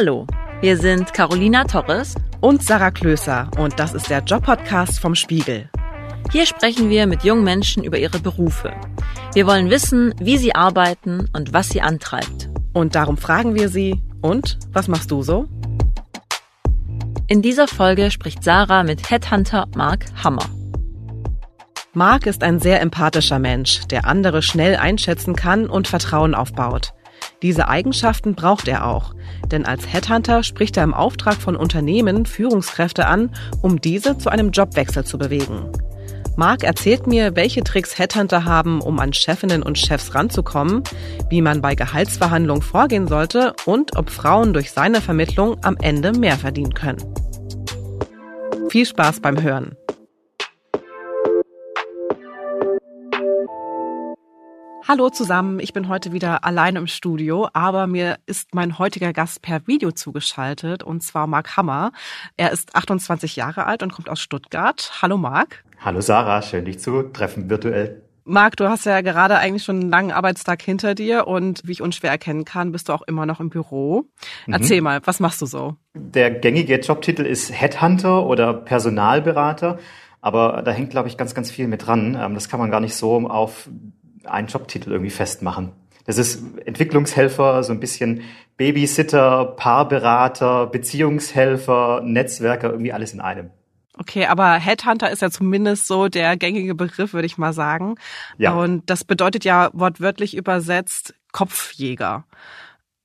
Hallo, wir sind Carolina Torres und Sarah Klöser und das ist der Job-Podcast vom Spiegel. Hier sprechen wir mit jungen Menschen über ihre Berufe. Wir wollen wissen, wie sie arbeiten und was sie antreibt. Und darum fragen wir sie, und was machst du so? In dieser Folge spricht Sarah mit Headhunter Mark Hammer. Mark ist ein sehr empathischer Mensch, der andere schnell einschätzen kann und Vertrauen aufbaut. Diese Eigenschaften braucht er auch, denn als Headhunter spricht er im Auftrag von Unternehmen Führungskräfte an, um diese zu einem Jobwechsel zu bewegen. Mark erzählt mir, welche Tricks Headhunter haben, um an Chefinnen und Chefs ranzukommen, wie man bei Gehaltsverhandlungen vorgehen sollte und ob Frauen durch seine Vermittlung am Ende mehr verdienen können. Viel Spaß beim Hören. Hallo zusammen, ich bin heute wieder allein im Studio, aber mir ist mein heutiger Gast per Video zugeschaltet und zwar Marc Hammer. Er ist 28 Jahre alt und kommt aus Stuttgart. Hallo Marc. Hallo Sarah, schön dich zu treffen virtuell. Marc, du hast ja gerade eigentlich schon einen langen Arbeitstag hinter dir und wie ich unschwer erkennen kann, bist du auch immer noch im Büro. Mhm. Erzähl mal, was machst du so? Der gängige Jobtitel ist Headhunter oder Personalberater, aber da hängt, glaube ich, ganz, ganz viel mit dran. Ähm, das kann man gar nicht so auf einen Jobtitel irgendwie festmachen. Das ist Entwicklungshelfer, so ein bisschen Babysitter, Paarberater, Beziehungshelfer, Netzwerker, irgendwie alles in einem. Okay, aber Headhunter ist ja zumindest so der gängige Begriff, würde ich mal sagen. Ja. Und das bedeutet ja wortwörtlich übersetzt Kopfjäger.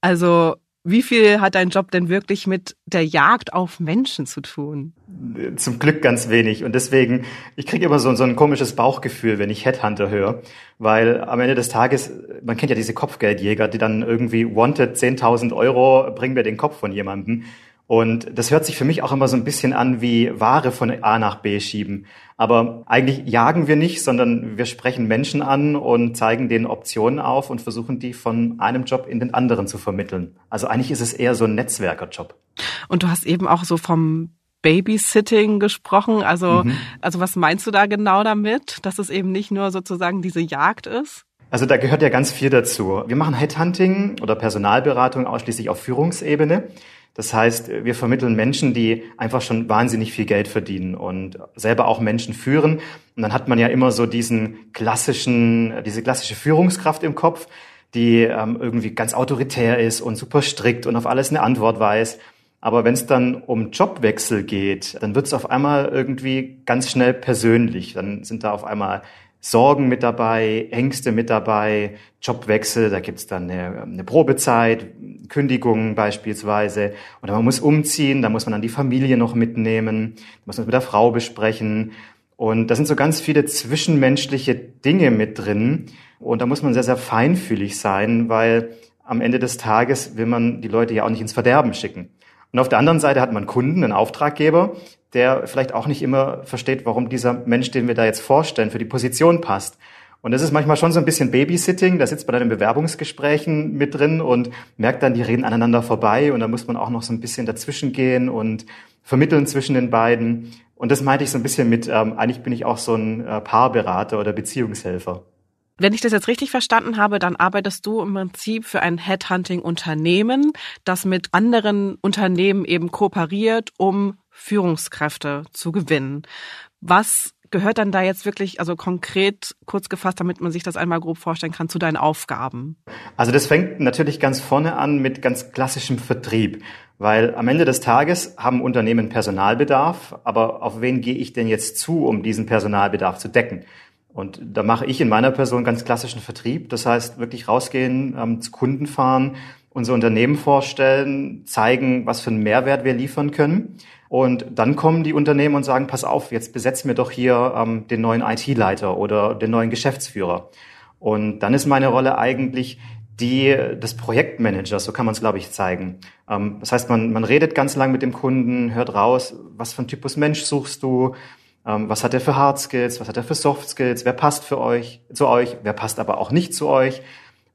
Also wie viel hat dein Job denn wirklich mit der Jagd auf Menschen zu tun? Zum Glück ganz wenig. Und deswegen, ich kriege immer so, so ein komisches Bauchgefühl, wenn ich Headhunter höre. Weil am Ende des Tages, man kennt ja diese Kopfgeldjäger, die dann irgendwie wanted 10.000 Euro, bringen wir den Kopf von jemandem. Und das hört sich für mich auch immer so ein bisschen an wie Ware von A nach B schieben. Aber eigentlich jagen wir nicht, sondern wir sprechen Menschen an und zeigen denen Optionen auf und versuchen die von einem Job in den anderen zu vermitteln. Also eigentlich ist es eher so ein Netzwerkerjob. Und du hast eben auch so vom Babysitting gesprochen. Also, mhm. also was meinst du da genau damit? Dass es eben nicht nur sozusagen diese Jagd ist? Also da gehört ja ganz viel dazu. Wir machen Headhunting oder Personalberatung ausschließlich auf Führungsebene. Das heißt, wir vermitteln Menschen, die einfach schon wahnsinnig viel Geld verdienen und selber auch Menschen führen. Und dann hat man ja immer so diesen klassischen, diese klassische Führungskraft im Kopf, die ähm, irgendwie ganz autoritär ist und super strikt und auf alles eine Antwort weiß. Aber wenn es dann um Jobwechsel geht, dann wird es auf einmal irgendwie ganz schnell persönlich. Dann sind da auf einmal Sorgen mit dabei, Ängste mit dabei, Jobwechsel, da gibt's dann eine, eine Probezeit, Kündigungen beispielsweise. Oder man muss umziehen, da muss man dann die Familie noch mitnehmen, muss man mit der Frau besprechen. Und da sind so ganz viele zwischenmenschliche Dinge mit drin. Und da muss man sehr, sehr feinfühlig sein, weil am Ende des Tages will man die Leute ja auch nicht ins Verderben schicken. Und auf der anderen Seite hat man Kunden, einen Auftraggeber, der vielleicht auch nicht immer versteht, warum dieser Mensch, den wir da jetzt vorstellen, für die Position passt. Und das ist manchmal schon so ein bisschen Babysitting. Da sitzt man dann in Bewerbungsgesprächen mit drin und merkt dann, die reden aneinander vorbei. Und da muss man auch noch so ein bisschen dazwischen gehen und vermitteln zwischen den beiden. Und das meinte ich so ein bisschen mit, ähm, eigentlich bin ich auch so ein äh, Paarberater oder Beziehungshelfer. Wenn ich das jetzt richtig verstanden habe, dann arbeitest du im Prinzip für ein Headhunting-Unternehmen, das mit anderen Unternehmen eben kooperiert, um Führungskräfte zu gewinnen. Was gehört dann da jetzt wirklich, also konkret kurz gefasst, damit man sich das einmal grob vorstellen kann, zu deinen Aufgaben? Also das fängt natürlich ganz vorne an mit ganz klassischem Vertrieb, weil am Ende des Tages haben Unternehmen Personalbedarf, aber auf wen gehe ich denn jetzt zu, um diesen Personalbedarf zu decken? Und da mache ich in meiner Person ganz klassischen Vertrieb. Das heißt, wirklich rausgehen, ähm, zu Kunden fahren, unser Unternehmen vorstellen, zeigen, was für einen Mehrwert wir liefern können. Und dann kommen die Unternehmen und sagen, pass auf, jetzt besetzen wir doch hier ähm, den neuen IT-Leiter oder den neuen Geschäftsführer. Und dann ist meine Rolle eigentlich die des Projektmanagers, so kann man es, glaube ich, zeigen. Ähm, das heißt, man, man redet ganz lang mit dem Kunden, hört raus, was für ein Typus Mensch suchst du, was hat er für Hard Skills, was hat er für Soft Skills, wer passt für euch, zu euch, wer passt aber auch nicht zu euch.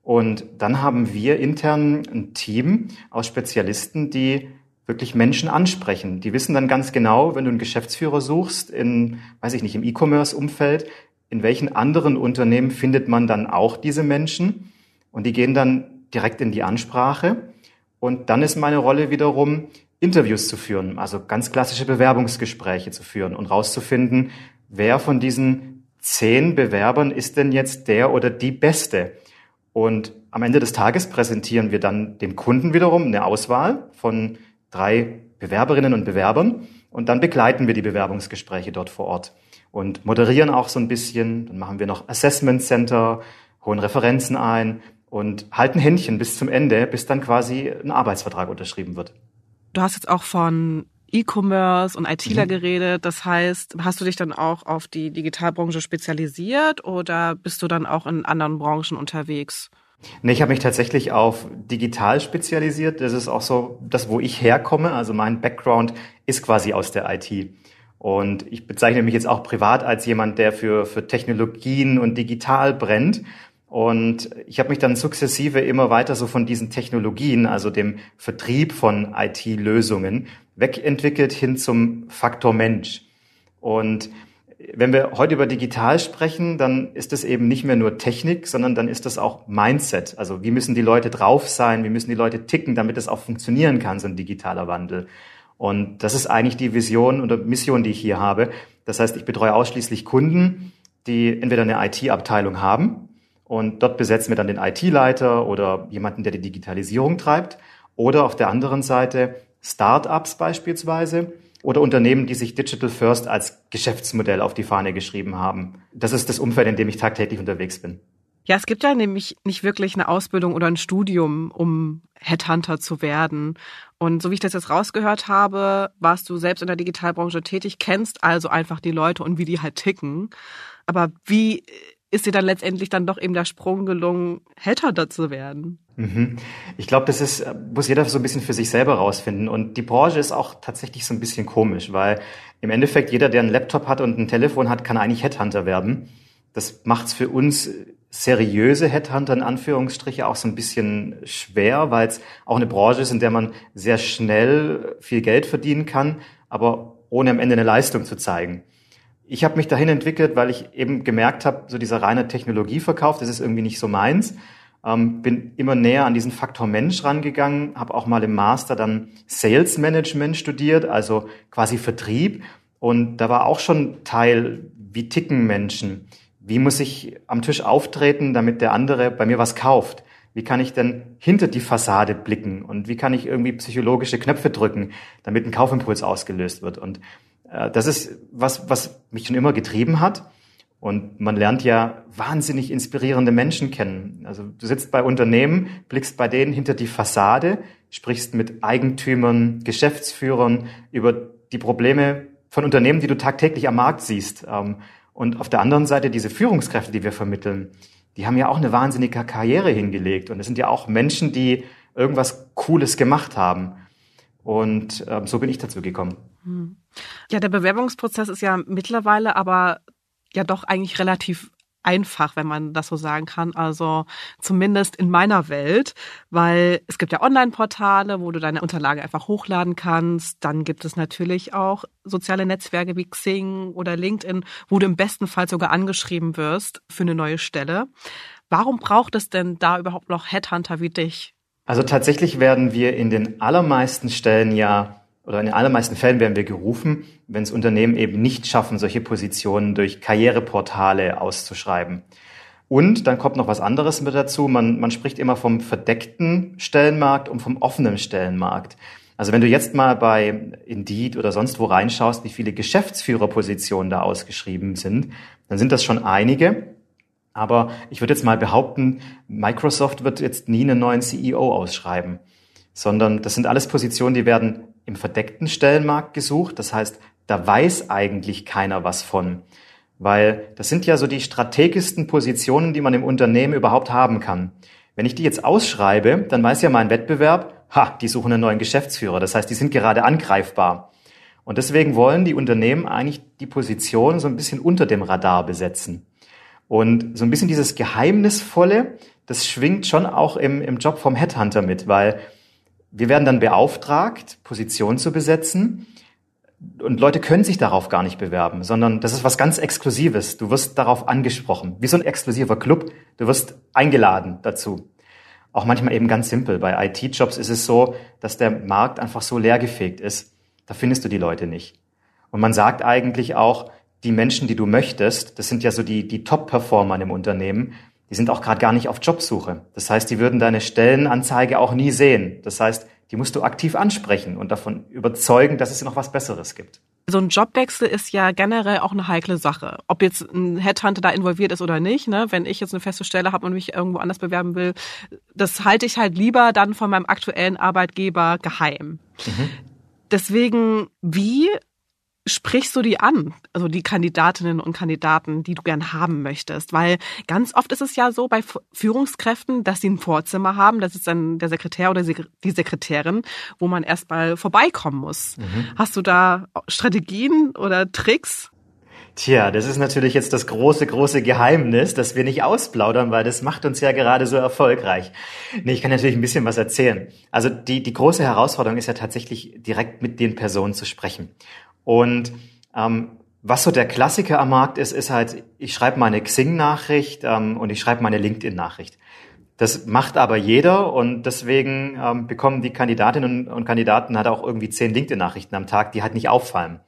Und dann haben wir intern ein Team aus Spezialisten, die wirklich Menschen ansprechen. Die wissen dann ganz genau, wenn du einen Geschäftsführer suchst, in, weiß ich nicht, im E-Commerce-Umfeld, in welchen anderen Unternehmen findet man dann auch diese Menschen? Und die gehen dann direkt in die Ansprache Und dann ist meine Rolle wiederum, Interviews zu führen, also ganz klassische Bewerbungsgespräche zu führen und rauszufinden, wer von diesen zehn Bewerbern ist denn jetzt der oder die Beste. Und am Ende des Tages präsentieren wir dann dem Kunden wiederum eine Auswahl von drei Bewerberinnen und Bewerbern und dann begleiten wir die Bewerbungsgespräche dort vor Ort und moderieren auch so ein bisschen. Dann machen wir noch Assessment Center, holen Referenzen ein und halten Händchen bis zum Ende, bis dann quasi ein Arbeitsvertrag unterschrieben wird. Du hast jetzt auch von E-Commerce und ITler mhm. geredet. Das heißt, hast du dich dann auch auf die Digitalbranche spezialisiert oder bist du dann auch in anderen Branchen unterwegs? Nee, ich habe mich tatsächlich auf digital spezialisiert. Das ist auch so das, wo ich herkomme. Also mein Background ist quasi aus der IT. Und ich bezeichne mich jetzt auch privat als jemand, der für, für Technologien und digital brennt. Und ich habe mich dann sukzessive immer weiter so von diesen Technologien, also dem Vertrieb von IT-Lösungen, wegentwickelt hin zum Faktor Mensch. Und wenn wir heute über digital sprechen, dann ist es eben nicht mehr nur Technik, sondern dann ist das auch Mindset. Also wie müssen die Leute drauf sein, wie müssen die Leute ticken, damit es auch funktionieren kann, so ein digitaler Wandel. Und das ist eigentlich die Vision oder Mission, die ich hier habe. Das heißt, ich betreue ausschließlich Kunden, die entweder eine IT-Abteilung haben, und dort besetzen wir dann den IT-Leiter oder jemanden, der die Digitalisierung treibt. Oder auf der anderen Seite Start-ups beispielsweise oder Unternehmen, die sich Digital First als Geschäftsmodell auf die Fahne geschrieben haben. Das ist das Umfeld, in dem ich tagtäglich unterwegs bin. Ja, es gibt ja nämlich nicht wirklich eine Ausbildung oder ein Studium, um Headhunter zu werden. Und so wie ich das jetzt rausgehört habe, warst du selbst in der Digitalbranche tätig, kennst also einfach die Leute und wie die halt ticken. Aber wie ist dir dann letztendlich dann doch eben der Sprung gelungen, Headhunter zu werden. Mhm. Ich glaube, das ist, muss jeder so ein bisschen für sich selber rausfinden. Und die Branche ist auch tatsächlich so ein bisschen komisch, weil im Endeffekt jeder, der einen Laptop hat und ein Telefon hat, kann eigentlich Headhunter werden. Das macht's für uns seriöse Headhunter in Anführungsstriche auch so ein bisschen schwer, weil es auch eine Branche ist, in der man sehr schnell viel Geld verdienen kann, aber ohne am Ende eine Leistung zu zeigen ich habe mich dahin entwickelt, weil ich eben gemerkt habe, so dieser reine Technologieverkauf, das ist irgendwie nicht so meins. Ähm, bin immer näher an diesen Faktor Mensch rangegangen, habe auch mal im Master dann Sales Management studiert, also quasi Vertrieb. Und da war auch schon Teil, wie ticken Menschen? Wie muss ich am Tisch auftreten, damit der andere bei mir was kauft? Wie kann ich denn hinter die Fassade blicken? Und wie kann ich irgendwie psychologische Knöpfe drücken, damit ein Kaufimpuls ausgelöst wird? Und das ist was, was mich schon immer getrieben hat. Und man lernt ja wahnsinnig inspirierende Menschen kennen. Also du sitzt bei Unternehmen, blickst bei denen hinter die Fassade, sprichst mit Eigentümern, Geschäftsführern über die Probleme von Unternehmen, die du tagtäglich am Markt siehst. Ähm, und auf der anderen Seite diese Führungskräfte, die wir vermitteln, die haben ja auch eine wahnsinnige Karriere hingelegt. Und es sind ja auch Menschen, die irgendwas Cooles gemacht haben. Und ähm, so bin ich dazu gekommen. Hm. Ja, der Bewerbungsprozess ist ja mittlerweile aber ja doch eigentlich relativ einfach, wenn man das so sagen kann. Also zumindest in meiner Welt, weil es gibt ja Online-Portale, wo du deine Unterlagen einfach hochladen kannst. Dann gibt es natürlich auch soziale Netzwerke wie Xing oder LinkedIn, wo du im besten Fall sogar angeschrieben wirst für eine neue Stelle. Warum braucht es denn da überhaupt noch Headhunter wie dich? Also tatsächlich werden wir in den allermeisten Stellen ja oder in den allermeisten Fällen werden wir gerufen, wenn es Unternehmen eben nicht schaffen, solche Positionen durch Karriereportale auszuschreiben. Und dann kommt noch was anderes mit dazu. Man, man spricht immer vom verdeckten Stellenmarkt und vom offenen Stellenmarkt. Also wenn du jetzt mal bei Indeed oder sonst wo reinschaust, wie viele Geschäftsführerpositionen da ausgeschrieben sind, dann sind das schon einige. Aber ich würde jetzt mal behaupten, Microsoft wird jetzt nie einen neuen CEO ausschreiben, sondern das sind alles Positionen, die werden im verdeckten Stellenmarkt gesucht. Das heißt, da weiß eigentlich keiner was von. Weil das sind ja so die strategischsten Positionen, die man im Unternehmen überhaupt haben kann. Wenn ich die jetzt ausschreibe, dann weiß ja mein Wettbewerb, ha, die suchen einen neuen Geschäftsführer. Das heißt, die sind gerade angreifbar. Und deswegen wollen die Unternehmen eigentlich die Position so ein bisschen unter dem Radar besetzen. Und so ein bisschen dieses Geheimnisvolle, das schwingt schon auch im, im Job vom Headhunter mit, weil wir werden dann beauftragt, Positionen zu besetzen. Und Leute können sich darauf gar nicht bewerben, sondern das ist was ganz Exklusives. Du wirst darauf angesprochen, wie so ein exklusiver Club. Du wirst eingeladen dazu. Auch manchmal eben ganz simpel. Bei IT-Jobs ist es so, dass der Markt einfach so leergefegt ist. Da findest du die Leute nicht. Und man sagt eigentlich auch, die Menschen, die du möchtest, das sind ja so die, die Top-Performer in einem Unternehmen, die sind auch gerade gar nicht auf Jobsuche. Das heißt, die würden deine Stellenanzeige auch nie sehen. Das heißt, die musst du aktiv ansprechen und davon überzeugen, dass es noch was Besseres gibt. So ein Jobwechsel ist ja generell auch eine heikle Sache. Ob jetzt ein Headhunter da involviert ist oder nicht, ne? wenn ich jetzt eine feste Stelle habe und mich irgendwo anders bewerben will, das halte ich halt lieber dann von meinem aktuellen Arbeitgeber geheim. Mhm. Deswegen, wie sprichst du die an, also die Kandidatinnen und Kandidaten, die du gern haben möchtest? Weil ganz oft ist es ja so bei Führungskräften, dass sie ein Vorzimmer haben, das ist dann der Sekretär oder die Sekretärin, wo man erstmal vorbeikommen muss. Mhm. Hast du da Strategien oder Tricks? Tja, das ist natürlich jetzt das große, große Geheimnis, das wir nicht ausplaudern, weil das macht uns ja gerade so erfolgreich. Nee, ich kann natürlich ein bisschen was erzählen. Also die, die große Herausforderung ist ja tatsächlich direkt mit den Personen zu sprechen. Und ähm, was so der Klassiker am Markt ist, ist halt, ich schreibe meine Xing-Nachricht ähm, und ich schreibe meine LinkedIn-Nachricht. Das macht aber jeder und deswegen ähm, bekommen die Kandidatinnen und Kandidaten halt auch irgendwie zehn LinkedIn-Nachrichten am Tag, die halt nicht auffallen.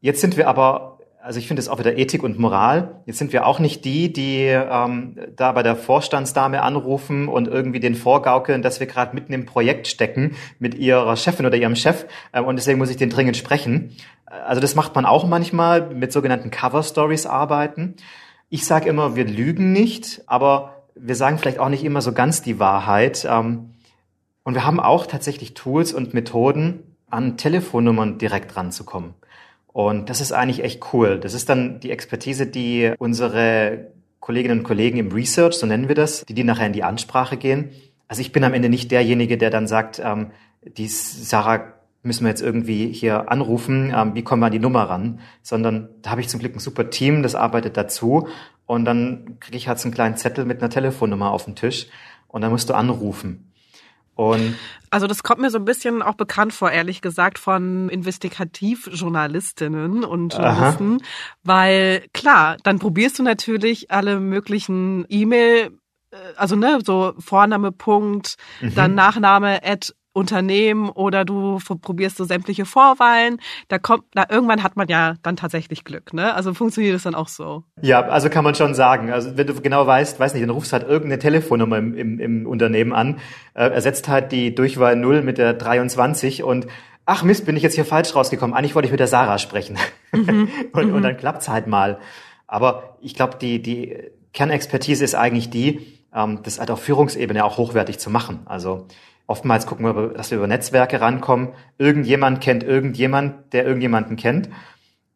Jetzt sind wir aber also ich finde es auch wieder Ethik und Moral. Jetzt sind wir auch nicht die, die ähm, da bei der Vorstandsdame anrufen und irgendwie den vorgaukeln, dass wir gerade mitten im Projekt stecken mit ihrer Chefin oder ihrem Chef äh, und deswegen muss ich den dringend sprechen. Also das macht man auch manchmal mit sogenannten Cover Stories arbeiten. Ich sage immer, wir lügen nicht, aber wir sagen vielleicht auch nicht immer so ganz die Wahrheit. Ähm, und wir haben auch tatsächlich Tools und Methoden, an Telefonnummern direkt ranzukommen. Und das ist eigentlich echt cool. Das ist dann die Expertise, die unsere Kolleginnen und Kollegen im Research, so nennen wir das, die, die nachher in die Ansprache gehen. Also ich bin am Ende nicht derjenige, der dann sagt, ähm, die Sarah müssen wir jetzt irgendwie hier anrufen, ähm, wie kommen wir an die Nummer ran, sondern da habe ich zum Glück ein super Team, das arbeitet dazu und dann kriege ich halt so einen kleinen Zettel mit einer Telefonnummer auf den Tisch und dann musst du anrufen. Und also das kommt mir so ein bisschen auch bekannt vor, ehrlich gesagt, von Investigativjournalistinnen und Journalisten, Aha. weil klar, dann probierst du natürlich alle möglichen E-Mail, äh, also ne, so Vorname Punkt, mhm. dann Nachname at Unternehmen oder du probierst so sämtliche Vorwahlen. Da kommt, da irgendwann hat man ja dann tatsächlich Glück, ne? Also funktioniert es dann auch so. Ja, also kann man schon sagen. Also wenn du genau weißt, weiß nicht, dann rufst halt irgendeine Telefonnummer im, im, im Unternehmen an, äh, ersetzt halt die Durchwahl 0 mit der 23 und ach Mist, bin ich jetzt hier falsch rausgekommen. Eigentlich wollte ich mit der Sarah sprechen. Mhm. und, mhm. und dann klappt's halt mal. Aber ich glaube, die, die Kernexpertise ist eigentlich die, ähm, das halt auf Führungsebene auch hochwertig zu machen. Also Oftmals gucken wir, dass wir über Netzwerke rankommen. Irgendjemand kennt irgendjemand, der irgendjemanden kennt.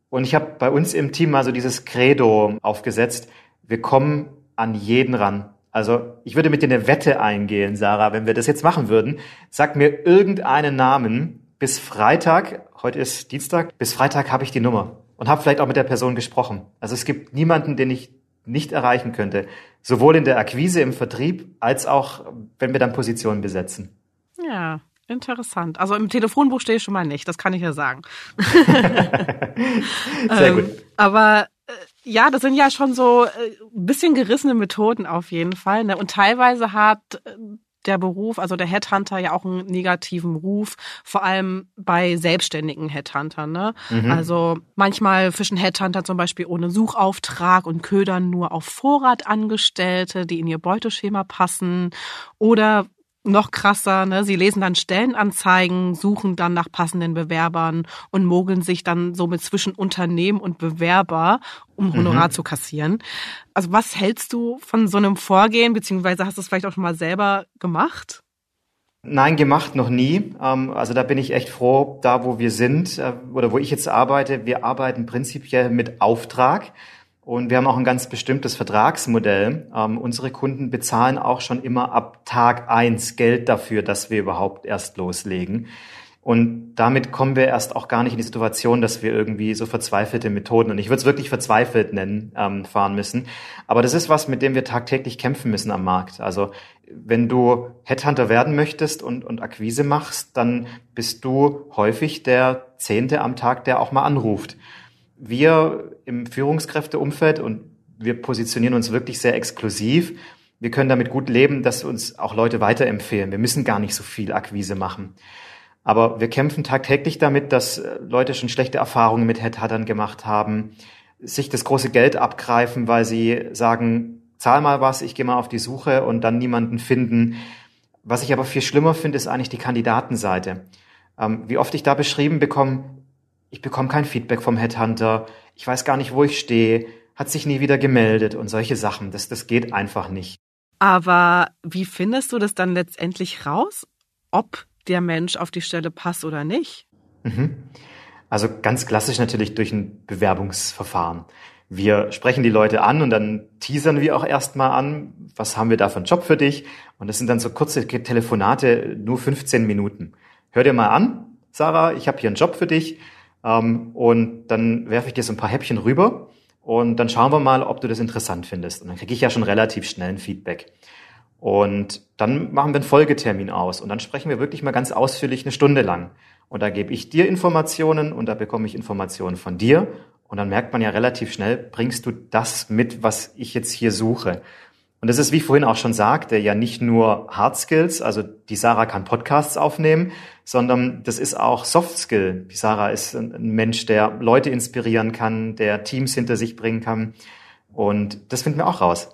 Und ich habe bei uns im Team mal so dieses Credo aufgesetzt. Wir kommen an jeden ran. Also ich würde mit dir eine Wette eingehen, Sarah, wenn wir das jetzt machen würden. Sag mir irgendeinen Namen. Bis Freitag, heute ist Dienstag, bis Freitag habe ich die Nummer und habe vielleicht auch mit der Person gesprochen. Also es gibt niemanden, den ich nicht erreichen könnte. Sowohl in der Akquise, im Vertrieb, als auch, wenn wir dann Positionen besetzen. Ja, interessant. Also im Telefonbuch stehe ich schon mal nicht, das kann ich ja sagen. Sehr gut. Ähm, aber äh, ja, das sind ja schon so ein äh, bisschen gerissene Methoden auf jeden Fall. Ne? Und teilweise hat äh, der Beruf, also der Headhunter ja auch einen negativen Ruf, vor allem bei selbstständigen Headhuntern. Ne? Mhm. Also manchmal fischen Headhunter zum Beispiel ohne Suchauftrag und ködern nur auf Vorrat Angestellte, die in ihr Beuteschema passen. Oder noch krasser, ne? Sie lesen dann Stellenanzeigen, suchen dann nach passenden Bewerbern und mogeln sich dann somit zwischen Unternehmen und Bewerber, um Honorar mhm. zu kassieren. Also was hältst du von so einem Vorgehen, beziehungsweise hast du es vielleicht auch schon mal selber gemacht? Nein, gemacht noch nie. Ähm, also da bin ich echt froh, da wo wir sind äh, oder wo ich jetzt arbeite. Wir arbeiten prinzipiell mit Auftrag. Und wir haben auch ein ganz bestimmtes Vertragsmodell. Ähm, unsere Kunden bezahlen auch schon immer ab Tag eins Geld dafür, dass wir überhaupt erst loslegen. Und damit kommen wir erst auch gar nicht in die Situation, dass wir irgendwie so verzweifelte Methoden, und ich würde es wirklich verzweifelt nennen, ähm, fahren müssen. Aber das ist was, mit dem wir tagtäglich kämpfen müssen am Markt. Also wenn du Headhunter werden möchtest und, und Akquise machst, dann bist du häufig der Zehnte am Tag, der auch mal anruft wir im Führungskräfteumfeld und wir positionieren uns wirklich sehr exklusiv, wir können damit gut leben, dass uns auch Leute weiterempfehlen. Wir müssen gar nicht so viel Akquise machen. Aber wir kämpfen tagtäglich damit, dass äh, Leute schon schlechte Erfahrungen mit Headhuntern gemacht haben, sich das große Geld abgreifen, weil sie sagen, zahl mal was, ich gehe mal auf die Suche und dann niemanden finden. Was ich aber viel schlimmer finde, ist eigentlich die Kandidatenseite. Ähm, wie oft ich da beschrieben bekomme, ich bekomme kein Feedback vom Headhunter, ich weiß gar nicht, wo ich stehe, hat sich nie wieder gemeldet und solche Sachen. Das, das geht einfach nicht. Aber wie findest du das dann letztendlich raus, ob der Mensch auf die Stelle passt oder nicht? Mhm. Also ganz klassisch natürlich durch ein Bewerbungsverfahren. Wir sprechen die Leute an und dann teasern wir auch erstmal an, was haben wir da für einen Job für dich? Und das sind dann so kurze Telefonate, nur 15 Minuten. Hör dir mal an, Sarah, ich habe hier einen Job für dich. Ähm, und dann werfe ich dir so ein paar Häppchen rüber und dann schauen wir mal, ob du das interessant findest. Und dann kriege ich ja schon relativ schnell ein Feedback. Und dann machen wir einen Folgetermin aus und dann sprechen wir wirklich mal ganz ausführlich eine Stunde lang. Und da gebe ich dir Informationen und da bekomme ich Informationen von dir. Und dann merkt man ja relativ schnell, bringst du das mit, was ich jetzt hier suche. Und das ist, wie vorhin auch schon sagte, ja nicht nur Hard Skills, also die Sarah kann Podcasts aufnehmen, sondern das ist auch Soft Skill. Die Sarah ist ein Mensch, der Leute inspirieren kann, der Teams hinter sich bringen kann. Und das finden wir auch raus.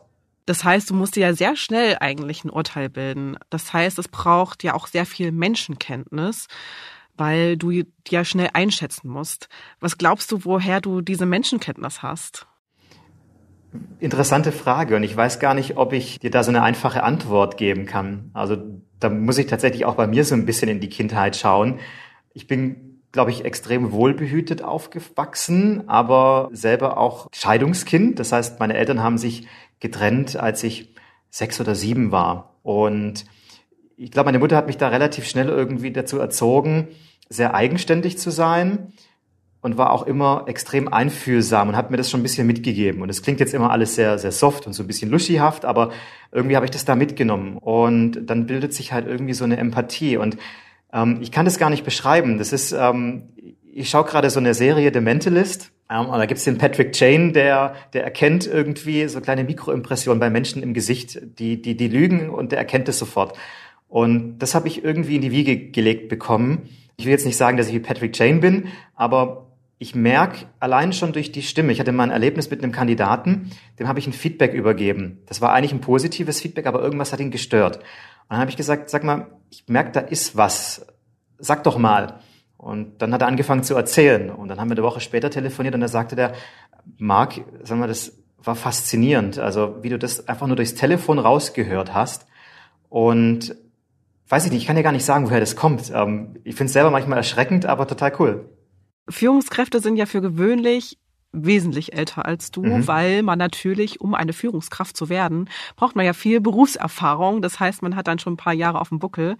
Das heißt, du musst dir ja sehr schnell eigentlich ein Urteil bilden. Das heißt, es braucht ja auch sehr viel Menschenkenntnis, weil du ja schnell einschätzen musst. Was glaubst du, woher du diese Menschenkenntnis hast? Interessante Frage und ich weiß gar nicht, ob ich dir da so eine einfache Antwort geben kann. Also da muss ich tatsächlich auch bei mir so ein bisschen in die Kindheit schauen. Ich bin, glaube ich, extrem wohlbehütet aufgewachsen, aber selber auch Scheidungskind. Das heißt, meine Eltern haben sich getrennt, als ich sechs oder sieben war. Und ich glaube, meine Mutter hat mich da relativ schnell irgendwie dazu erzogen, sehr eigenständig zu sein und war auch immer extrem einfühlsam und hat mir das schon ein bisschen mitgegeben. Und es klingt jetzt immer alles sehr, sehr soft und so ein bisschen luschihaft, aber irgendwie habe ich das da mitgenommen. Und dann bildet sich halt irgendwie so eine Empathie. Und ähm, ich kann das gar nicht beschreiben. Das ist, ähm, ich schaue gerade so eine Serie The Mentalist ähm, und da gibt's den Patrick Jane, der, der erkennt irgendwie so kleine Mikroimpressionen bei Menschen im Gesicht, die, die, die lügen und der erkennt es sofort. Und das habe ich irgendwie in die Wiege gelegt bekommen. Ich will jetzt nicht sagen, dass ich wie Patrick Jane bin, aber ich merke allein schon durch die Stimme, ich hatte mal ein Erlebnis mit einem Kandidaten, dem habe ich ein Feedback übergeben. Das war eigentlich ein positives Feedback, aber irgendwas hat ihn gestört. Und dann habe ich gesagt, sag mal, ich merke, da ist was. Sag doch mal. Und dann hat er angefangen zu erzählen. Und dann haben wir eine Woche später telefoniert und da sagte der, Marc, sag mal, das war faszinierend. Also wie du das einfach nur durchs Telefon rausgehört hast. Und weiß ich nicht, ich kann ja gar nicht sagen, woher das kommt. Ähm, ich finde es selber manchmal erschreckend, aber total cool. Führungskräfte sind ja für gewöhnlich wesentlich älter als du, mhm. weil man natürlich, um eine Führungskraft zu werden, braucht man ja viel Berufserfahrung. Das heißt, man hat dann schon ein paar Jahre auf dem Buckel.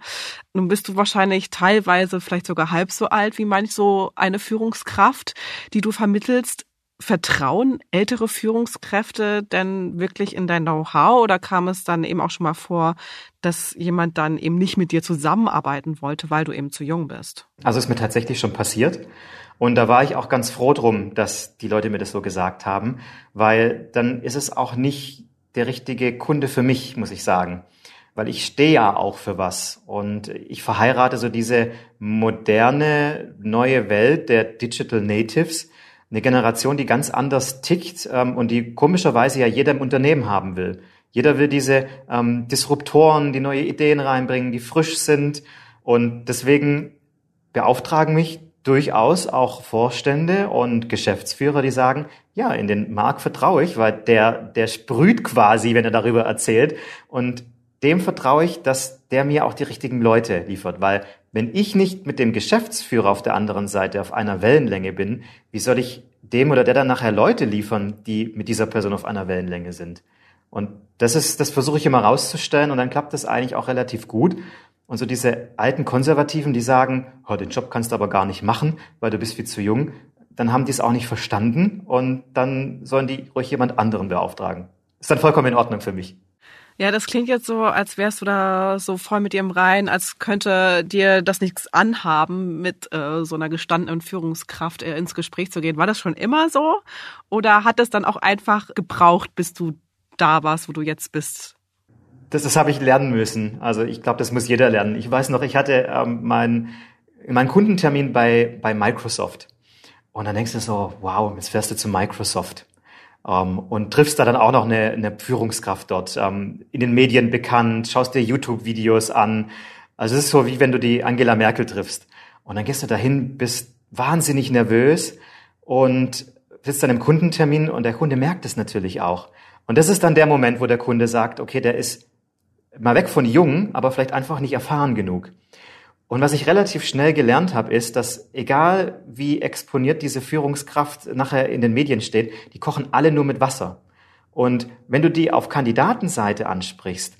Nun bist du wahrscheinlich teilweise vielleicht sogar halb so alt wie manch so eine Führungskraft, die du vermittelst. Vertrauen ältere Führungskräfte denn wirklich in dein Know-how oder kam es dann eben auch schon mal vor, dass jemand dann eben nicht mit dir zusammenarbeiten wollte, weil du eben zu jung bist? Also ist mir tatsächlich schon passiert. Und da war ich auch ganz froh drum, dass die Leute mir das so gesagt haben, weil dann ist es auch nicht der richtige Kunde für mich, muss ich sagen. Weil ich stehe ja auch für was. Und ich verheirate so diese moderne, neue Welt der Digital Natives, eine Generation, die ganz anders tickt ähm, und die komischerweise ja jeder im Unternehmen haben will. Jeder will diese ähm, Disruptoren, die neue Ideen reinbringen, die frisch sind. Und deswegen beauftragen mich durchaus auch Vorstände und Geschäftsführer, die sagen, ja, in den Markt vertraue ich, weil der, der sprüht quasi, wenn er darüber erzählt. Und dem vertraue ich, dass der mir auch die richtigen Leute liefert, weil wenn ich nicht mit dem Geschäftsführer auf der anderen Seite auf einer Wellenlänge bin, wie soll ich dem oder der dann nachher Leute liefern, die mit dieser Person auf einer Wellenlänge sind? Und das ist, das versuche ich immer rauszustellen und dann klappt das eigentlich auch relativ gut. Und so diese alten Konservativen, die sagen, oh, den Job kannst du aber gar nicht machen, weil du bist viel zu jung, dann haben die es auch nicht verstanden und dann sollen die ruhig jemand anderen beauftragen. Ist dann vollkommen in Ordnung für mich. Ja, das klingt jetzt so, als wärst du da so voll mit im Rein, als könnte dir das nichts anhaben, mit äh, so einer gestandenen Führungskraft äh, ins Gespräch zu gehen. War das schon immer so? Oder hat es dann auch einfach gebraucht, bis du da warst, wo du jetzt bist? Das, das habe ich lernen müssen. Also ich glaube, das muss jeder lernen. Ich weiß noch, ich hatte ähm, meinen mein Kundentermin bei, bei Microsoft. Und dann denkst du so, wow, jetzt fährst du zu Microsoft. Um, ähm, und triffst da dann auch noch eine, eine Führungskraft dort, um, ähm, in den Medien bekannt, schaust dir YouTube-Videos an. Also es ist so, wie wenn du die Angela Merkel triffst. Und dann gehst du dahin, bist wahnsinnig nervös und sitzt dann im Kundentermin und der Kunde merkt es natürlich auch. Und das ist dann der Moment, wo der Kunde sagt, okay, der ist mal weg von jung, aber vielleicht einfach nicht erfahren genug. Und was ich relativ schnell gelernt habe, ist, dass egal wie exponiert diese Führungskraft nachher in den Medien steht, die kochen alle nur mit Wasser. Und wenn du die auf Kandidatenseite ansprichst,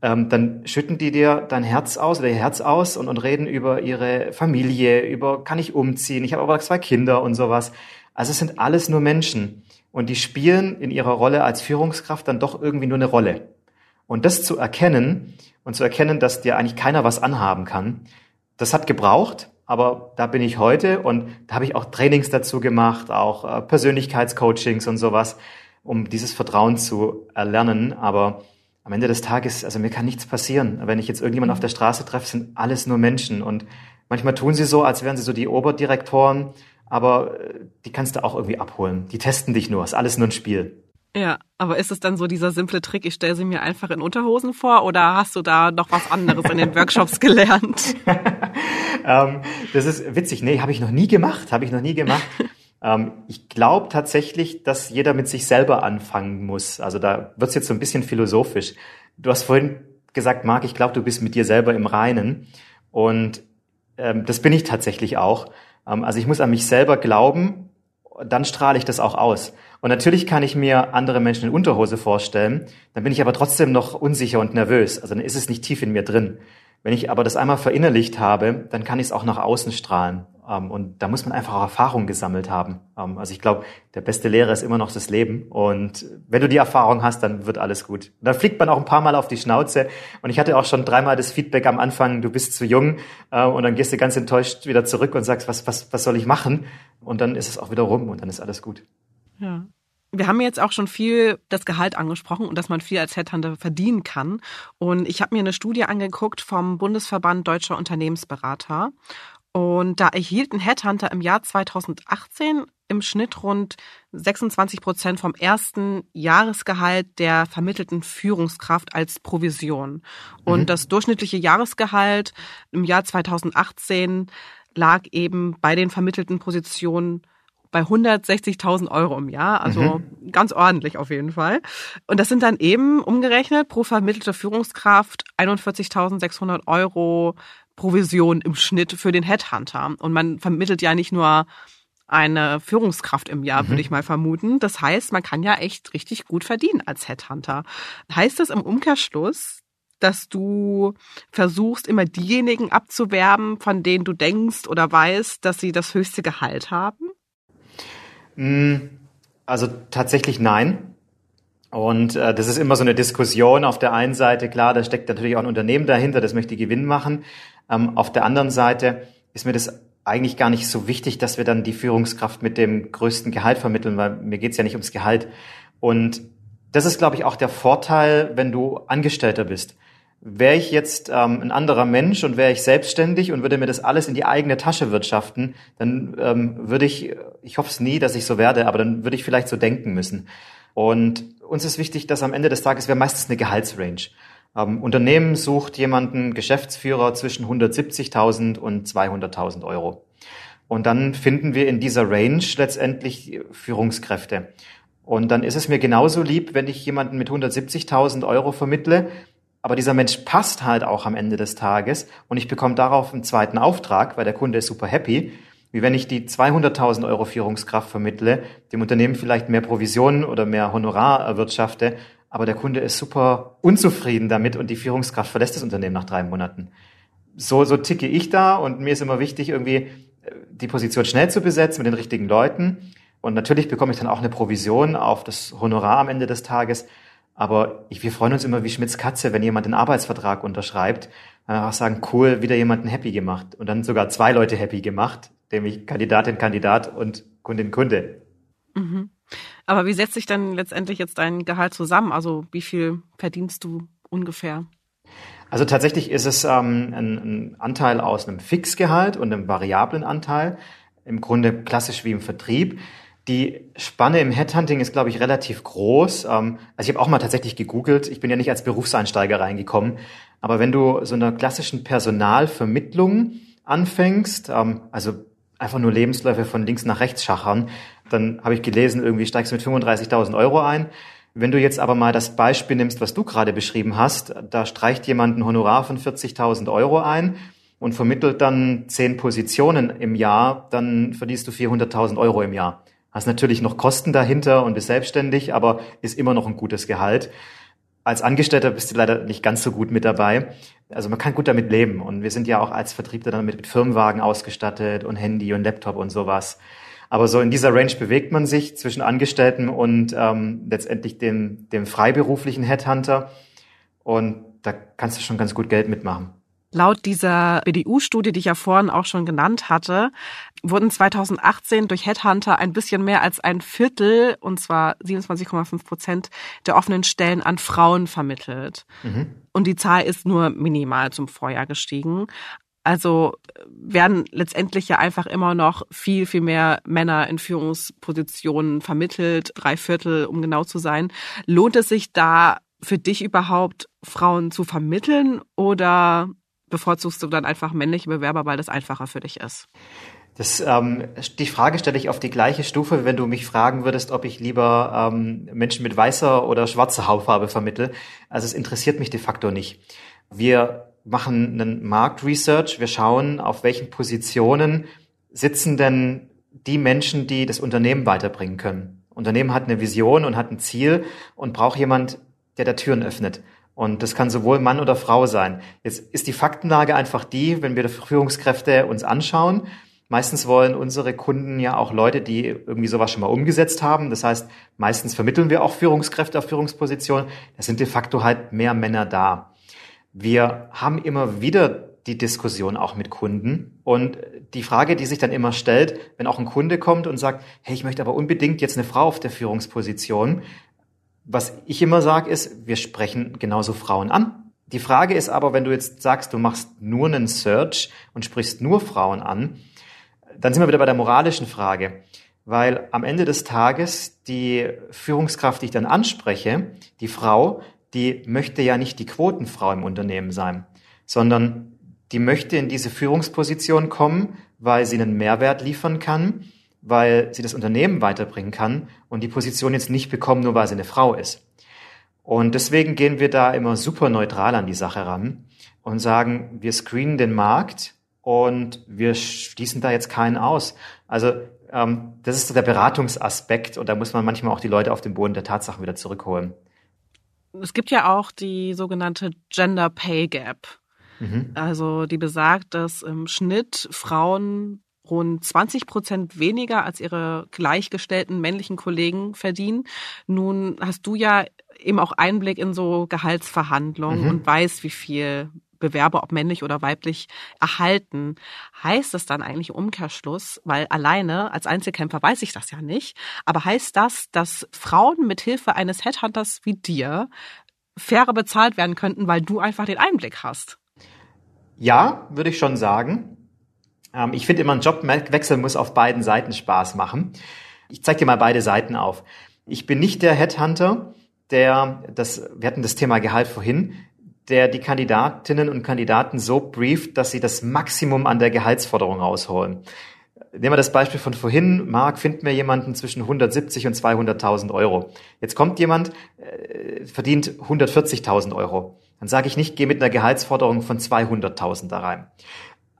ähm, dann schütten die dir dein Herz aus oder ihr Herz aus und, und reden über ihre Familie, über kann ich umziehen, ich habe aber zwei Kinder und sowas. Also es sind alles nur Menschen und die spielen in ihrer Rolle als Führungskraft dann doch irgendwie nur eine Rolle. Und das zu erkennen und zu erkennen, dass dir eigentlich keiner was anhaben kann, das hat gebraucht, aber da bin ich heute und da habe ich auch Trainings dazu gemacht, auch äh, Persönlichkeitscoachings und sowas, um dieses Vertrauen zu erlernen. Aber am Ende des Tages, also mir kann nichts passieren. Wenn ich jetzt irgendjemand auf der Straße treffe, sind alles nur Menschen und manchmal tun sie so, als wären sie so die Oberdirektoren, aber äh, die kannst du auch irgendwie abholen. Die testen dich nur, ist alles nur ein Spiel. Ja, aber ist es dann so dieser simple Trick, ich stelle sie mir einfach in Unterhosen vor oder hast du da noch was anderes in den Workshops gelernt? ähm, das ist witzig. Nee, habe ich noch nie gemacht, habe ich noch nie gemacht. ähm, ich glaube tatsächlich, dass jeder mit sich selber anfangen muss. Also da wird's jetzt so ein bisschen philosophisch. Du hast vorhin gesagt, Marc, ich glaube, du bist mit dir selber im Reinen. Und ähm, das bin ich tatsächlich auch. Ähm, also ich muss an mich selber glauben, dann strahle ich das auch aus. Und natürlich kann ich mir andere Menschen in Unterhose vorstellen, dann bin ich aber trotzdem noch unsicher und nervös. Also dann ist es nicht tief in mir drin. Wenn ich aber das einmal verinnerlicht habe, dann kann ich es auch nach außen strahlen. Ähm, und da muss man einfach auch Erfahrung gesammelt haben. Ähm, also ich glaube, der beste Lehrer ist immer noch das Leben. Und wenn du die Erfahrung hast, dann wird alles gut. Und dann fliegt man auch ein paar Mal auf die Schnauze. Und ich hatte auch schon dreimal das Feedback am Anfang, du bist zu jung. Äh, und dann gehst du ganz enttäuscht wieder zurück und sagst, was, was, was soll ich machen? Und dann ist es auch wieder rum und dann ist alles gut. Ja. Wir haben jetzt auch schon viel das Gehalt angesprochen und dass man viel als Headhunter verdienen kann. Und ich habe mir eine Studie angeguckt vom Bundesverband Deutscher Unternehmensberater. Und da erhielt ein Headhunter im Jahr 2018 im Schnitt rund 26 Prozent vom ersten Jahresgehalt der vermittelten Führungskraft als Provision. Und mhm. das durchschnittliche Jahresgehalt im Jahr 2018 lag eben bei den vermittelten Positionen bei 160.000 Euro im Jahr, also mhm. ganz ordentlich auf jeden Fall. Und das sind dann eben umgerechnet pro vermittelte Führungskraft 41.600 Euro Provision im Schnitt für den Headhunter. Und man vermittelt ja nicht nur eine Führungskraft im Jahr, mhm. würde ich mal vermuten. Das heißt, man kann ja echt richtig gut verdienen als Headhunter. Heißt das im Umkehrschluss, dass du versuchst, immer diejenigen abzuwerben, von denen du denkst oder weißt, dass sie das höchste Gehalt haben? Mm, also tatsächlich nein. Und äh, das ist immer so eine Diskussion. Auf der einen Seite, klar, da steckt natürlich auch ein Unternehmen dahinter, das möchte Gewinn machen. Ähm, auf der anderen Seite ist mir das eigentlich gar nicht so wichtig, dass wir dann die Führungskraft mit dem größten Gehalt vermitteln, weil mir geht's ja nicht ums Gehalt. Und das ist, glaube ich, auch der Vorteil, wenn du Angestellter bist. Wäre ich jetzt ähm, ein anderer Mensch und wäre ich selbstständig und würde mir das alles in die eigene Tasche wirtschaften, dann ähm, würde ich, ich hoffe es nie, dass ich so werde, aber dann würde ich vielleicht so denken müssen. Und uns ist wichtig, dass am Ende des Tages wäre meistens eine Gehaltsrange. Ähm, Unternehmen sucht jemanden, Geschäftsführer zwischen 170.000 und 200.000 Euro. Und dann finden wir in dieser Range letztendlich Führungskräfte. Und dann ist es mir genauso lieb, wenn ich jemanden mit 170.000 Euro vermittle, aber dieser Mensch passt halt auch am Ende des Tages und ich bekomme darauf einen zweiten Auftrag, weil der Kunde ist super happy, wie wenn ich die 200.000 Euro Führungskraft vermittle, dem Unternehmen vielleicht mehr Provisionen oder mehr Honorar erwirtschafte, aber der Kunde ist super unzufrieden damit und die Führungskraft verlässt das Unternehmen nach drei Monaten. So, so ticke ich da und mir ist immer wichtig, irgendwie äh, die Position schnell zu besetzen mit den richtigen Leuten. Und natürlich bekomme ich dann auch eine Provision auf das Honorar am Ende des Tages. Aber ich, wir freuen uns immer wie Schmitz Katze, wenn jemand den Arbeitsvertrag unterschreibt, dann auch sagen, cool, wieder jemanden happy gemacht. Und dann sogar zwei Leute happy gemacht, nämlich Kandidatin, Kandidat und Kundin, Kunde. Mhm. Aber wie setzt sich dann letztendlich jetzt dein Gehalt zusammen? Also wie viel verdienst du ungefähr? Also tatsächlich ist es ähm, ein, ein Anteil aus einem Fixgehalt und einem variablen Anteil. Im Grunde klassisch wie im Vertrieb. Die Spanne im Headhunting ist, glaube ich, relativ groß. Ähm, also ich habe auch mal tatsächlich gegoogelt. Ich bin ja nicht als Berufseinsteiger reingekommen. Aber wenn du so einer klassischen Personalvermittlung anfängst, ähm, also einfach nur Lebensläufe von links nach rechts schachern, dann habe ich gelesen, irgendwie steigst du mit 35.000 Euro ein. Wenn du jetzt aber mal das Beispiel nimmst, was du gerade beschrieben hast, da streicht jemand ein Honorar von 40.000 Euro ein und vermittelt dann zehn Positionen im Jahr, dann verdienst du 400.000 Euro im Jahr. Hast natürlich noch Kosten dahinter und bist selbstständig, aber ist immer noch ein gutes Gehalt. Als Angestellter bist du leider nicht ganz so gut mit dabei. Also man kann gut damit leben. Und wir sind ja auch als Vertriebler dann mit, mit Firmenwagen ausgestattet und Handy und Laptop und sowas. Aber so in dieser Range bewegt man sich zwischen Angestellten und ähm, letztendlich dem, dem freiberuflichen Headhunter. Und da kannst du schon ganz gut Geld mitmachen. Laut dieser BDU-Studie, die ich ja vorhin auch schon genannt hatte, wurden 2018 durch Headhunter ein bisschen mehr als ein Viertel, und zwar 27,5 Prozent der offenen Stellen an Frauen vermittelt. Mhm. Und die Zahl ist nur minimal zum Vorjahr gestiegen. Also werden letztendlich ja einfach immer noch viel, viel mehr Männer in Führungspositionen vermittelt, drei Viertel, um genau zu sein. Lohnt es sich da für dich überhaupt, Frauen zu vermitteln oder bevorzugst du dann einfach männliche Bewerber, weil das einfacher für dich ist? Das, ähm, die Frage stelle ich auf die gleiche Stufe, wenn du mich fragen würdest, ob ich lieber ähm, Menschen mit weißer oder schwarzer Hautfarbe vermittle. Also es interessiert mich de facto nicht. Wir machen einen Marktresearch. Wir schauen, auf welchen Positionen sitzen denn die Menschen, die das Unternehmen weiterbringen können. Unternehmen hat eine Vision und hat ein Ziel und braucht jemand, der da Türen öffnet. Und das kann sowohl Mann oder Frau sein. Jetzt ist die Faktenlage einfach die, wenn wir Führungskräfte uns anschauen, Meistens wollen unsere Kunden ja auch Leute, die irgendwie sowas schon mal umgesetzt haben. Das heißt, meistens vermitteln wir auch Führungskräfte auf Führungspositionen. Da sind de facto halt mehr Männer da. Wir haben immer wieder die Diskussion auch mit Kunden. Und die Frage, die sich dann immer stellt, wenn auch ein Kunde kommt und sagt, hey, ich möchte aber unbedingt jetzt eine Frau auf der Führungsposition. Was ich immer sage, ist, wir sprechen genauso Frauen an. Die Frage ist aber, wenn du jetzt sagst, du machst nur einen Search und sprichst nur Frauen an, dann sind wir wieder bei der moralischen Frage. Weil am Ende des Tages die Führungskraft, die ich dann anspreche, die Frau, die möchte ja nicht die Quotenfrau im Unternehmen sein, sondern die möchte in diese Führungsposition kommen, weil sie einen Mehrwert liefern kann, weil sie das Unternehmen weiterbringen kann und die Position jetzt nicht bekommen, nur weil sie eine Frau ist. Und deswegen gehen wir da immer super neutral an die Sache ran und sagen, wir screenen den Markt und wir schließen da jetzt keinen aus. Also ähm, das ist so der Beratungsaspekt und da muss man manchmal auch die Leute auf den Boden der Tatsachen wieder zurückholen es gibt ja auch die sogenannte Gender Pay Gap. Mhm. Also die besagt, dass im Schnitt Frauen rund 20 Prozent weniger als ihre gleichgestellten männlichen Kollegen verdienen. Nun hast du ja eben auch Einblick in so Gehaltsverhandlungen mhm. und weißt, wie viel Bewerber, ob männlich oder weiblich, erhalten. Heißt das dann eigentlich Umkehrschluss, weil alleine als Einzelkämpfer weiß ich das ja nicht, aber heißt das, dass Frauen mit Hilfe eines Headhunters wie dir fairer bezahlt werden könnten, weil du einfach den Einblick hast? Ja, würde ich schon sagen. Ähm, ich finde immer, ein Jobwechsel muss auf beiden Seiten Spaß machen. Ich zeige dir mal beide Seiten auf. Ich bin nicht der Headhunter, der das, wir hatten das Thema Gehalt vorhin, der die Kandidatinnen und Kandidaten so brieft, dass sie das Maximum an der Gehaltsforderung rausholen. Nehmen wir das Beispiel von vorhin. Marc, find mir jemanden zwischen 170 und 200.000 Euro. Jetzt kommt jemand, äh, verdient 140.000 Euro. Dann sage ich nicht, geh mit einer Gehaltsforderung von 200.000 da rein.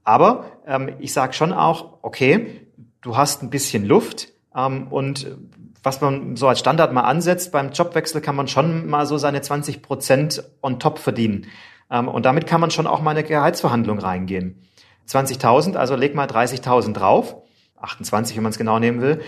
Aber ähm, ich sage schon auch, okay, du hast ein bisschen Luft ähm, und was man so als Standard mal ansetzt, beim Jobwechsel kann man schon mal so seine 20 Prozent on top verdienen. Ähm, und damit kann man schon auch mal eine Gehaltsverhandlung reingehen. 20.000, also leg mal 30.000 drauf, 28, wenn man es genau nehmen will,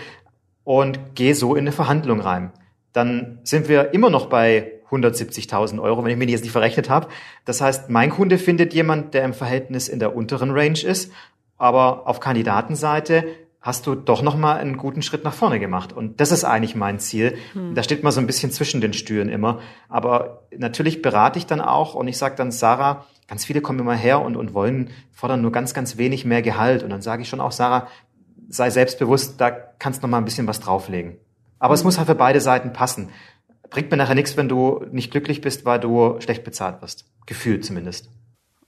und geh so in eine Verhandlung rein. Dann sind wir immer noch bei 170.000 Euro, wenn ich mich jetzt nicht verrechnet habe. Das heißt, mein Kunde findet jemand, der im Verhältnis in der unteren Range ist, aber auf Kandidatenseite hast du doch noch mal einen guten Schritt nach vorne gemacht. Und das ist eigentlich mein Ziel. Hm. Da steht man so ein bisschen zwischen den Stühlen immer. Aber natürlich berate ich dann auch und ich sage dann, Sarah, ganz viele kommen immer her und, und wollen, fordern nur ganz, ganz wenig mehr Gehalt. Und dann sage ich schon auch, Sarah, sei selbstbewusst, da kannst du noch mal ein bisschen was drauflegen. Aber es hm. muss halt für beide Seiten passen. Bringt mir nachher nichts, wenn du nicht glücklich bist, weil du schlecht bezahlt wirst. Gefühlt zumindest.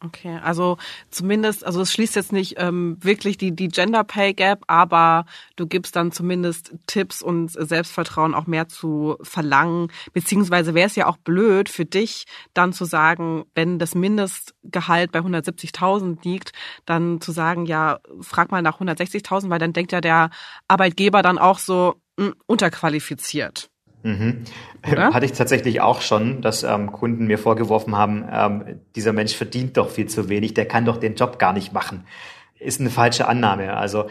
Okay, also zumindest, also es schließt jetzt nicht ähm, wirklich die, die Gender Pay Gap, aber du gibst dann zumindest Tipps und Selbstvertrauen auch mehr zu verlangen. Beziehungsweise wäre es ja auch blöd für dich, dann zu sagen, wenn das Mindestgehalt bei 170.000 liegt, dann zu sagen, ja, frag mal nach 160.000, weil dann denkt ja der Arbeitgeber dann auch so mh, hm, unterqualifiziert. Mhm. Hatte ich tatsächlich auch schon, dass ähm, Kunden mir vorgeworfen haben, ähm, dieser Mensch verdient doch viel zu wenig, der kann doch den Job gar nicht machen. Ist eine falsche Annahme. Also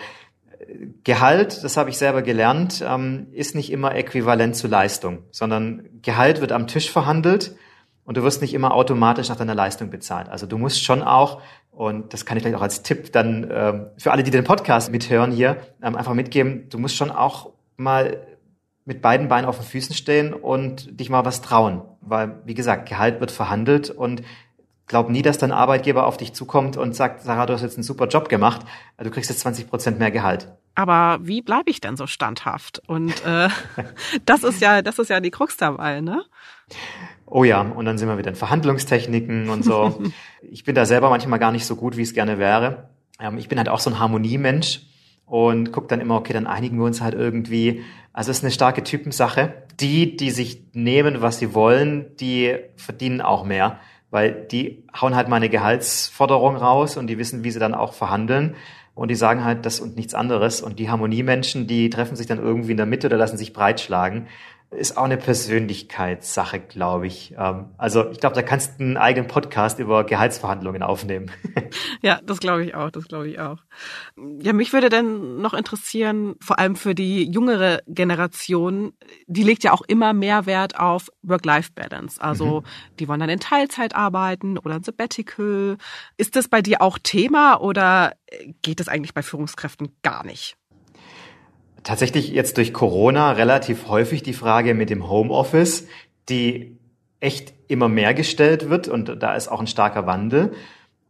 Gehalt, das habe ich selber gelernt, ähm, ist nicht immer äquivalent zu Leistung, sondern Gehalt wird am Tisch verhandelt und du wirst nicht immer automatisch nach deiner Leistung bezahlt. Also du musst schon auch, und das kann ich vielleicht auch als Tipp dann ähm, für alle, die den Podcast mithören hier, ähm, einfach mitgeben, du musst schon auch mal mit beiden Beinen auf den Füßen stehen und dich mal was trauen. Weil, wie gesagt, Gehalt wird verhandelt und glaub nie, dass dein Arbeitgeber auf dich zukommt und sagt, Sarah, du hast jetzt einen super Job gemacht, du kriegst jetzt 20 Prozent mehr Gehalt. Aber wie bleibe ich denn so standhaft? Und äh, das ist ja, das ist ja die Krux dabei, ne? Oh ja, und dann sind wir wieder in Verhandlungstechniken und so. ich bin da selber manchmal gar nicht so gut, wie es gerne wäre. Ähm, ich bin halt auch so ein Harmoniemensch und guck dann immer, okay, dann einigen wir uns halt irgendwie. Also es ist eine starke Typensache. Die, die sich nehmen, was sie wollen, die verdienen auch mehr, weil die hauen halt meine Gehaltsforderung raus und die wissen, wie sie dann auch verhandeln. Und die sagen halt das und nichts anderes. Und die Harmoniemenschen, die treffen sich dann irgendwie in der Mitte oder lassen sich breitschlagen ist auch eine Persönlichkeitssache, glaube ich. Ähm, also ich glaube, da kannst du einen eigenen Podcast über Gehaltsverhandlungen aufnehmen. Ja, das glaube ich auch, das glaube ich auch. Ja, mich würde dann noch interessieren, vor allem für die jüngere Generation, die legt ja auch immer mehr Wert auf Work-Life-Balance. Also mhm. die wollen dann in Teilzeit arbeiten oder ein Sabbatical. Ist das bei dir auch Thema oder geht das eigentlich bei Führungskräften gar nicht? Tatsächlich jetzt durch Corona relativ häufig die Frage mit dem Homeoffice, die echt immer mehr gestellt wird und da ist auch ein starker Wandel.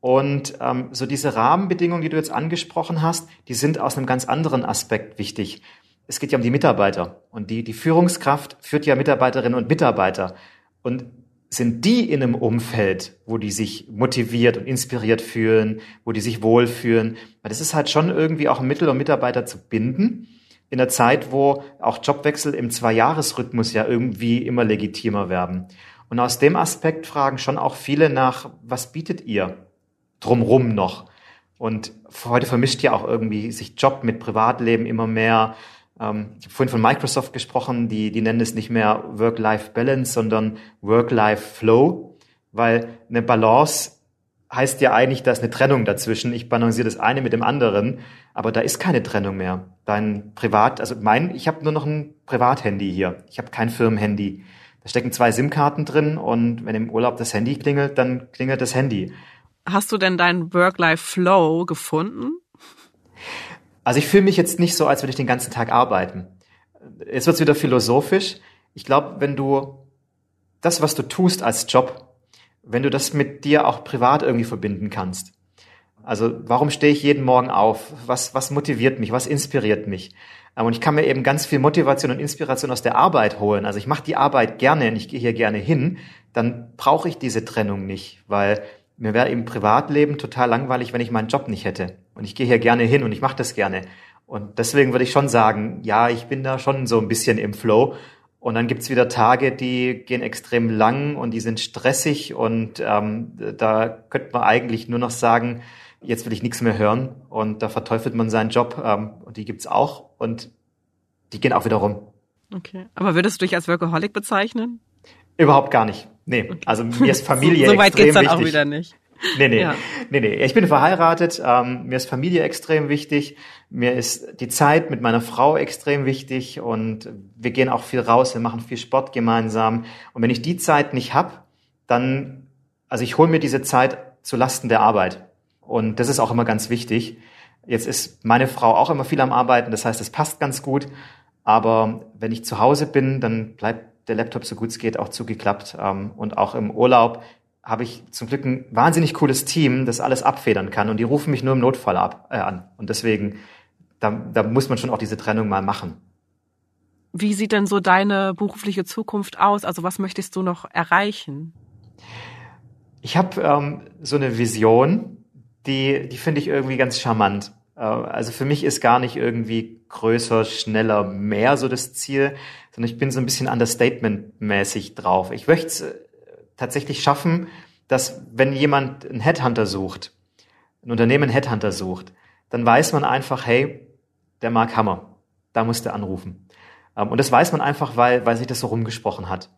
Und ähm, so diese Rahmenbedingungen, die du jetzt angesprochen hast, die sind aus einem ganz anderen Aspekt wichtig. Es geht ja um die Mitarbeiter und die, die Führungskraft führt ja Mitarbeiterinnen und Mitarbeiter. Und sind die in einem Umfeld, wo die sich motiviert und inspiriert fühlen, wo die sich wohlfühlen? Weil das ist halt schon irgendwie auch ein Mittel, um Mitarbeiter zu binden in der Zeit, wo auch Jobwechsel im Zweijahresrhythmus ja irgendwie immer legitimer werden. Und aus dem Aspekt fragen schon auch viele nach, was bietet ihr drumrum noch? Und heute vermischt ja auch irgendwie sich Job mit Privatleben immer mehr. Ähm, ich habe vorhin von Microsoft gesprochen, die, die nennen es nicht mehr Work-Life-Balance, sondern Work-Life-Flow, weil eine Balance heißt ja eigentlich, da ist eine Trennung dazwischen. Ich balanciere das eine mit dem anderen, aber da ist keine Trennung mehr. Dein Privat, also mein, ich habe nur noch ein Privathandy hier. Ich habe kein Firmenhandy. Da stecken zwei SIM-Karten drin und wenn im Urlaub das Handy klingelt, dann klingelt das Handy. Hast du denn deinen Work-Life-Flow gefunden? Also ich fühle mich jetzt nicht so, als würde ich den ganzen Tag arbeiten. Jetzt wird's wieder philosophisch. Ich glaube, wenn du das, was du tust als Job, wenn du das mit dir auch privat irgendwie verbinden kannst. Also warum stehe ich jeden Morgen auf? Was, was motiviert mich? Was inspiriert mich? Ähm, und ich kann mir eben ganz viel Motivation und Inspiration aus der Arbeit holen. Also ich mache die Arbeit gerne und ich gehe hier gerne hin. Dann brauche ich diese Trennung nicht, weil mir wäre im Privatleben total langweilig, wenn ich meinen Job nicht hätte. Und ich gehe hier gerne hin und ich mache das gerne. Und deswegen würde ich schon sagen, ja, ich bin da schon so ein bisschen im Flow und dann gibt's wieder Tage, die gehen extrem lang und die sind stressig und ähm, da könnte man eigentlich nur noch sagen, jetzt will ich nichts mehr hören und da verteufelt man seinen Job ähm, und die gibt's auch und die gehen auch wieder rum. Okay, aber würdest du dich als Workaholic bezeichnen? Überhaupt gar nicht. Nee, also mir ist Familie so, so weit geht's dann wichtig. auch wieder nicht. Nee, nee, ja. nee, nee. Ich bin verheiratet, ähm, mir ist Familie extrem wichtig, mir ist die Zeit mit meiner Frau extrem wichtig und wir gehen auch viel raus, wir machen viel Sport gemeinsam. Und wenn ich die Zeit nicht hab, dann, also ich hole mir diese Zeit zu Lasten der Arbeit. Und das ist auch immer ganz wichtig. Jetzt ist meine Frau auch immer viel am Arbeiten, das heißt, es passt ganz gut. Aber wenn ich zu Hause bin, dann bleibt der Laptop so gut es geht auch zugeklappt. Ähm, und auch im Urlaub habe ich zum Glück ein wahnsinnig cooles Team, das alles abfedern kann. Und die rufen mich nur im Notfall ab, äh, an. Und deswegen, da, da muss man schon auch diese Trennung mal machen. Wie sieht denn so deine berufliche Zukunft aus? Also was möchtest du noch erreichen? Ich habe ähm, so eine Vision, die, die finde ich irgendwie ganz charmant. Äh, also für mich ist gar nicht irgendwie größer, schneller, mehr so das Ziel, sondern ich bin so ein bisschen understatement-mäßig drauf. Ich möchte tatsächlich schaffen, dass wenn jemand einen Headhunter sucht, ein Unternehmen einen Headhunter sucht, dann weiß man einfach, hey, der Mark Hammer, da musst du anrufen. Ähm, und das weiß man einfach, weil, weil sich das so rumgesprochen hat.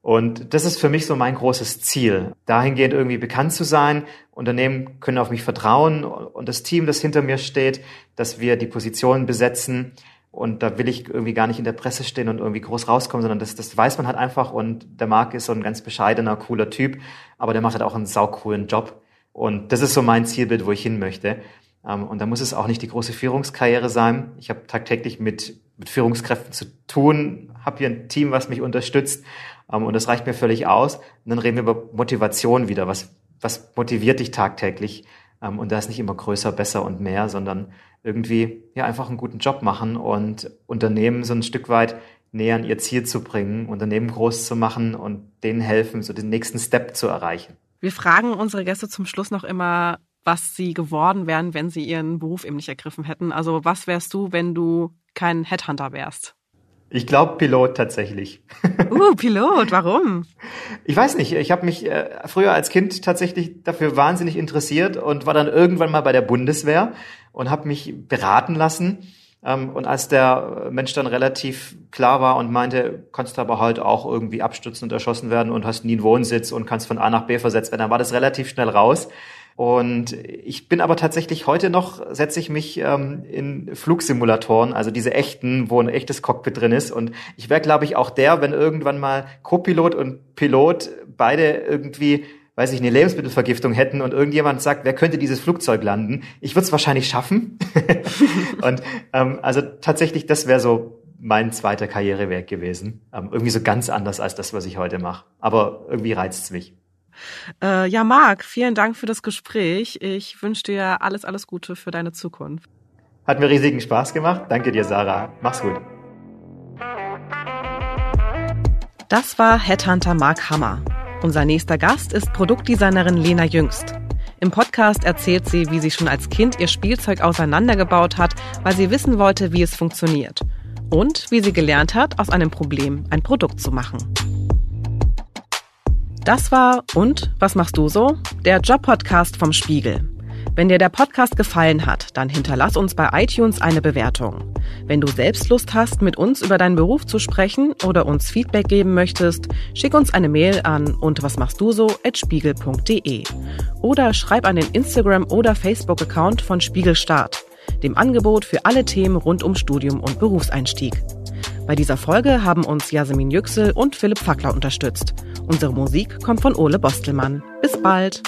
Und das ist für mich so mein großes Ziel, dahingehend irgendwie bekannt zu sein. Unternehmen können auf mich vertrauen und das Team, das hinter mir steht, dass wir die Positionen besetzen. Und da will ich irgendwie gar nicht in der Presse stehen und irgendwie groß rauskommen, sondern das, das weiß man halt einfach. Und der Marc ist so ein ganz bescheidener, cooler Typ, aber der macht halt auch einen saucoolen Job. Und das ist so mein Zielbild, wo ich hin möchte. Ähm, und da muss es auch nicht die große Führungskarriere sein. Ich habe tagtäglich mit, mit Führungskräften zu tun, habe hier ein Team, was mich unterstützt. Ähm, und das reicht mir völlig aus. Und dann reden wir über Motivation wieder. Was, was motiviert dich tagtäglich? Ähm, und da ist nicht immer größer, besser und mehr, sondern irgendwie ja einfach einen guten Job machen und Unternehmen so ein Stück weit näher an ihr Ziel zu bringen, Unternehmen groß zu machen und denen helfen, so den nächsten Step zu erreichen. Wir fragen unsere Gäste zum Schluss noch immer, was sie geworden wären, wenn sie ihren Beruf eben nicht ergriffen hätten. Also was wärst du, wenn du kein Headhunter wärst? Ich glaube Pilot tatsächlich. Uh, Pilot, warum? Ich weiß nicht. Ich habe mich äh, früher als Kind tatsächlich dafür wahnsinnig interessiert und war dann irgendwann mal bei der Bundeswehr und habe mich beraten lassen. Ähm, und als der Mensch dann relativ klar war und meinte, kannst aber halt auch irgendwie abstützen und erschossen werden und hast nie einen Wohnsitz und kannst von A nach B versetzt werden, dann war das relativ schnell raus. Und ich bin aber tatsächlich heute noch, setze ich mich ähm, in Flugsimulatoren, also diese echten, wo ein echtes Cockpit drin ist. Und ich wäre, glaube ich, auch der, wenn irgendwann mal Co-Pilot und Pilot beide irgendwie weiß ich, eine Lebensmittelvergiftung hätten und irgendjemand sagt, wer könnte dieses Flugzeug landen? Ich würde es wahrscheinlich schaffen. und ähm, also tatsächlich, das wäre so mein zweiter Karriereweg gewesen. Ähm, irgendwie so ganz anders als das, was ich heute mache. Aber irgendwie reizt es mich. Äh, ja, Marc, vielen Dank für das Gespräch. Ich wünsche dir alles, alles Gute für deine Zukunft. Hat mir riesigen Spaß gemacht. Danke dir, Sarah. Mach's gut. Das war Headhunter Mark Hammer. Unser nächster Gast ist Produktdesignerin Lena Jüngst. Im Podcast erzählt sie, wie sie schon als Kind ihr Spielzeug auseinandergebaut hat, weil sie wissen wollte, wie es funktioniert. Und wie sie gelernt hat, aus einem Problem ein Produkt zu machen. Das war Und was machst du so? Der Job-Podcast vom Spiegel. Wenn dir der Podcast gefallen hat, dann hinterlass uns bei iTunes eine Bewertung. Wenn du selbst Lust hast, mit uns über deinen Beruf zu sprechen oder uns Feedback geben möchtest, schick uns eine Mail an und was machst du so at spiegel.de oder schreib an den Instagram- oder Facebook-Account von Spiegelstart, dem Angebot für alle Themen rund um Studium und Berufseinstieg. Bei dieser Folge haben uns Jasmin Yüksel und Philipp Fackler unterstützt. Unsere Musik kommt von Ole Bostelmann. Bis bald!